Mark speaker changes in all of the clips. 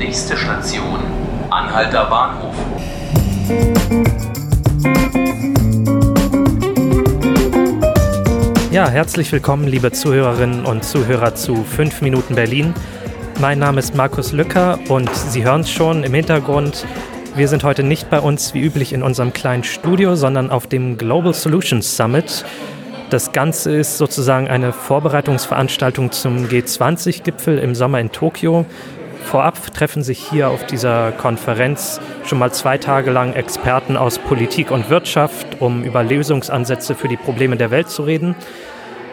Speaker 1: Nächste Station, Anhalter Bahnhof.
Speaker 2: Ja, herzlich willkommen, liebe Zuhörerinnen und Zuhörer zu 5 Minuten Berlin. Mein Name ist Markus Lücker und Sie hören es schon im Hintergrund. Wir sind heute nicht bei uns wie üblich in unserem kleinen Studio, sondern auf dem Global Solutions Summit. Das Ganze ist sozusagen eine Vorbereitungsveranstaltung zum G20-Gipfel im Sommer in Tokio. Vorab treffen sich hier auf dieser Konferenz schon mal zwei Tage lang Experten aus Politik und Wirtschaft, um über Lösungsansätze für die Probleme der Welt zu reden.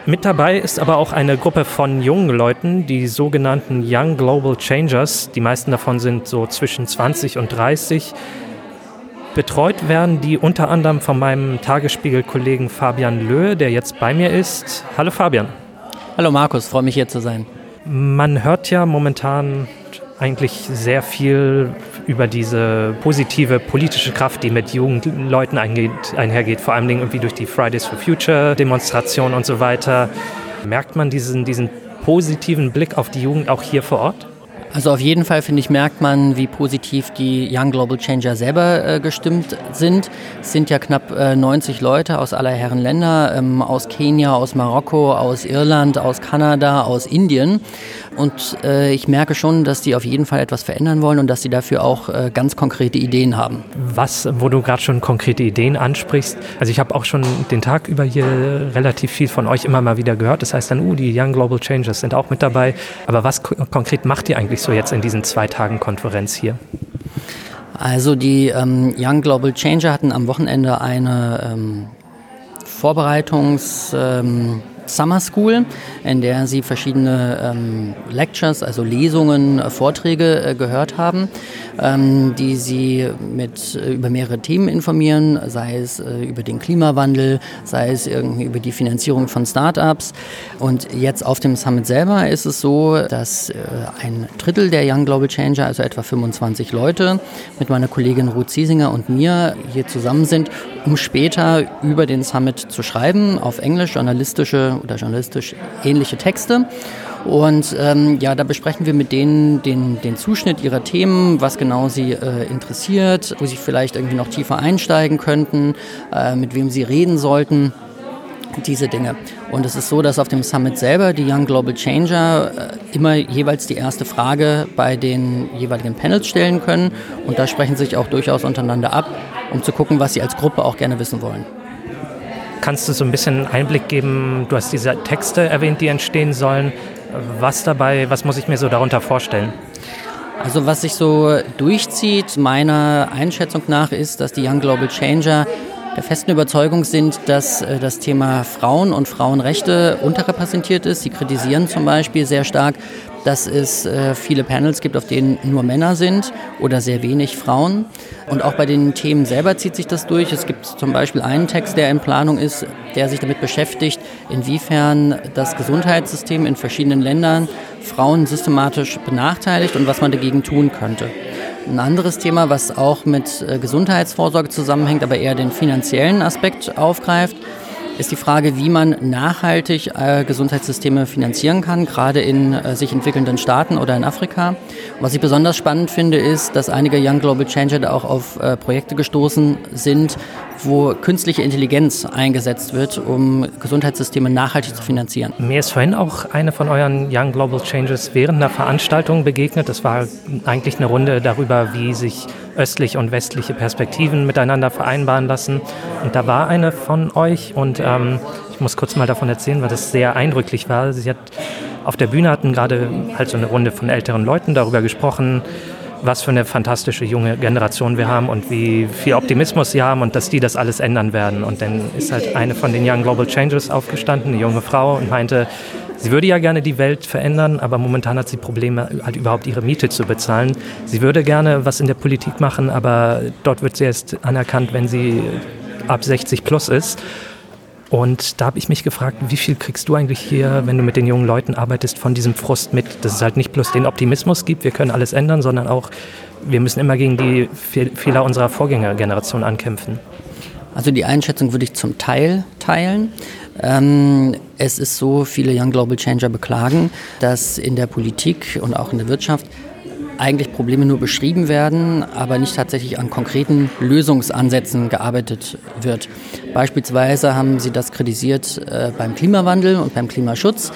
Speaker 2: Mit dabei ist aber auch eine Gruppe von jungen Leuten, die sogenannten Young Global Changers. Die meisten davon sind so zwischen 20 und 30. Betreut werden die unter anderem von meinem Tagesspiegel-Kollegen Fabian Löhe, der jetzt bei mir ist. Hallo Fabian.
Speaker 3: Hallo Markus, freue mich hier zu sein.
Speaker 2: Man hört ja momentan eigentlich sehr viel über diese positive politische Kraft, die mit jungen Leuten einhergeht, vor allem irgendwie durch die Fridays for Future Demonstration und so weiter. Merkt man diesen, diesen positiven Blick auf die Jugend auch hier vor Ort?
Speaker 3: Also auf jeden Fall, finde ich, merkt man, wie positiv die Young Global Changer selber äh, gestimmt sind. Es sind ja knapp äh, 90 Leute aus aller Herren Länder, ähm, aus Kenia, aus Marokko, aus Irland, aus Kanada, aus Indien. Und äh, ich merke schon, dass die auf jeden Fall etwas verändern wollen und dass sie dafür auch äh, ganz konkrete Ideen haben.
Speaker 2: Was, wo du gerade schon konkrete Ideen ansprichst, also ich habe auch schon den Tag über hier relativ viel von euch immer mal wieder gehört. Das heißt dann, uh, die Young Global Changers sind auch mit dabei. Aber was konkret macht ihr eigentlich so jetzt in diesen zwei Tagen Konferenz hier?
Speaker 3: Also die ähm, Young Global Changer hatten am Wochenende eine ähm, Vorbereitungs... Ähm, Summer School, in der sie verschiedene ähm, Lectures, also Lesungen, äh, Vorträge äh, gehört haben, ähm, die sie mit, äh, über mehrere Themen informieren, sei es äh, über den Klimawandel, sei es irgendwie über die Finanzierung von Startups. Und jetzt auf dem Summit selber ist es so, dass äh, ein Drittel der Young Global Changer, also etwa 25 Leute, mit meiner Kollegin Ruth Ziesinger und mir hier zusammen sind, um später über den Summit zu schreiben, auf Englisch, journalistische oder journalistisch ähnliche Texte. Und ähm, ja, da besprechen wir mit denen den, den Zuschnitt ihrer Themen, was genau sie äh, interessiert, wo sie vielleicht irgendwie noch tiefer einsteigen könnten, äh, mit wem sie reden sollten diese Dinge. Und es ist so, dass auf dem Summit selber die Young Global Changer äh, immer jeweils die erste Frage bei den jeweiligen Panels stellen können. Und da sprechen sie sich auch durchaus untereinander ab, um zu gucken, was sie als Gruppe auch gerne wissen wollen.
Speaker 2: Kannst du so ein bisschen Einblick geben? Du hast diese Texte erwähnt, die entstehen sollen. Was dabei, was muss ich mir so darunter vorstellen?
Speaker 3: Also was sich so durchzieht, meiner Einschätzung nach, ist, dass die Young Global Changer der festen Überzeugung sind, dass äh, das Thema Frauen und Frauenrechte unterrepräsentiert ist. Sie kritisieren zum Beispiel sehr stark, dass es äh, viele Panels gibt, auf denen nur Männer sind oder sehr wenig Frauen. Und auch bei den Themen selber zieht sich das durch. Es gibt zum Beispiel einen Text, der in Planung ist, der sich damit beschäftigt, inwiefern das Gesundheitssystem in verschiedenen Ländern Frauen systematisch benachteiligt und was man dagegen tun könnte. Ein anderes Thema, was auch mit äh, Gesundheitsvorsorge zusammenhängt, aber eher den finanziellen Aspekt aufgreift, ist die Frage, wie man nachhaltig äh, Gesundheitssysteme finanzieren kann, gerade in äh, sich entwickelnden Staaten oder in Afrika. Was ich besonders spannend finde, ist, dass einige Young Global Changer da auch auf äh, Projekte gestoßen sind, wo künstliche Intelligenz eingesetzt wird, um Gesundheitssysteme nachhaltig zu finanzieren.
Speaker 2: Mir ist vorhin auch eine von euren Young Global Changers während einer Veranstaltung begegnet. Das war eigentlich eine Runde darüber, wie sich östliche und westliche Perspektiven miteinander vereinbaren lassen. Und da war eine von euch und ähm, ich muss kurz mal davon erzählen, weil das sehr eindrücklich war. Sie hat auf der Bühne hatten gerade halt so eine Runde von älteren Leuten darüber gesprochen, was für eine fantastische junge Generation wir haben und wie viel Optimismus sie haben und dass die das alles ändern werden. Und dann ist halt eine von den Young Global Changers aufgestanden, eine junge Frau, und meinte, sie würde ja gerne die Welt verändern, aber momentan hat sie Probleme, halt überhaupt ihre Miete zu bezahlen. Sie würde gerne was in der Politik machen, aber dort wird sie erst anerkannt, wenn sie ab 60 plus ist. Und da habe ich mich gefragt, wie viel kriegst du eigentlich hier, wenn du mit den jungen Leuten arbeitest, von diesem Frust mit, dass es halt nicht bloß den Optimismus gibt, wir können alles ändern, sondern auch, wir müssen immer gegen die Fehler unserer Vorgängergeneration ankämpfen.
Speaker 3: Also die Einschätzung würde ich zum Teil teilen. Ähm, es ist so, viele Young Global Changer beklagen, dass in der Politik und auch in der Wirtschaft eigentlich Probleme nur beschrieben werden, aber nicht tatsächlich an konkreten Lösungsansätzen gearbeitet wird. Beispielsweise haben Sie das kritisiert äh, beim Klimawandel und beim Klimaschutz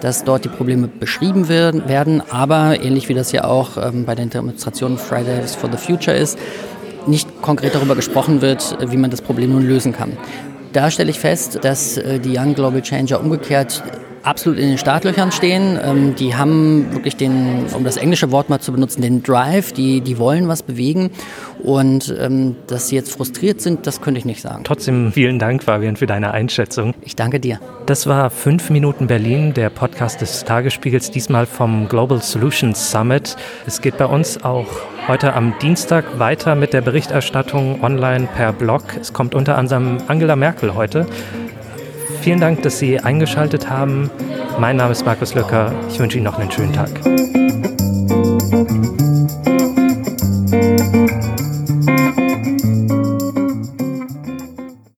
Speaker 3: dass dort die Probleme beschrieben werden, aber ähnlich wie das ja auch ähm, bei den Demonstrationen Fridays for the Future ist, nicht konkret darüber gesprochen wird, wie man das Problem nun lösen kann. Da stelle ich fest, dass äh, die Young Global Changer umgekehrt absolut in den Startlöchern stehen. Ähm, die haben wirklich den, um das englische Wort mal zu benutzen, den Drive, die, die wollen was bewegen. Und ähm, dass sie jetzt frustriert sind, das könnte ich nicht sagen.
Speaker 2: Trotzdem vielen Dank, Fabian, für deine Einschätzung.
Speaker 3: Ich danke dir.
Speaker 2: Das war 5 Minuten Berlin, der Podcast des Tagesspiegels, diesmal vom Global Solutions Summit. Es geht bei uns auch heute am Dienstag weiter mit der Berichterstattung online per Blog. Es kommt unter anderem Angela Merkel heute. Vielen Dank, dass Sie eingeschaltet haben. Mein Name ist Markus Löcker. Ich wünsche Ihnen noch einen schönen Tag.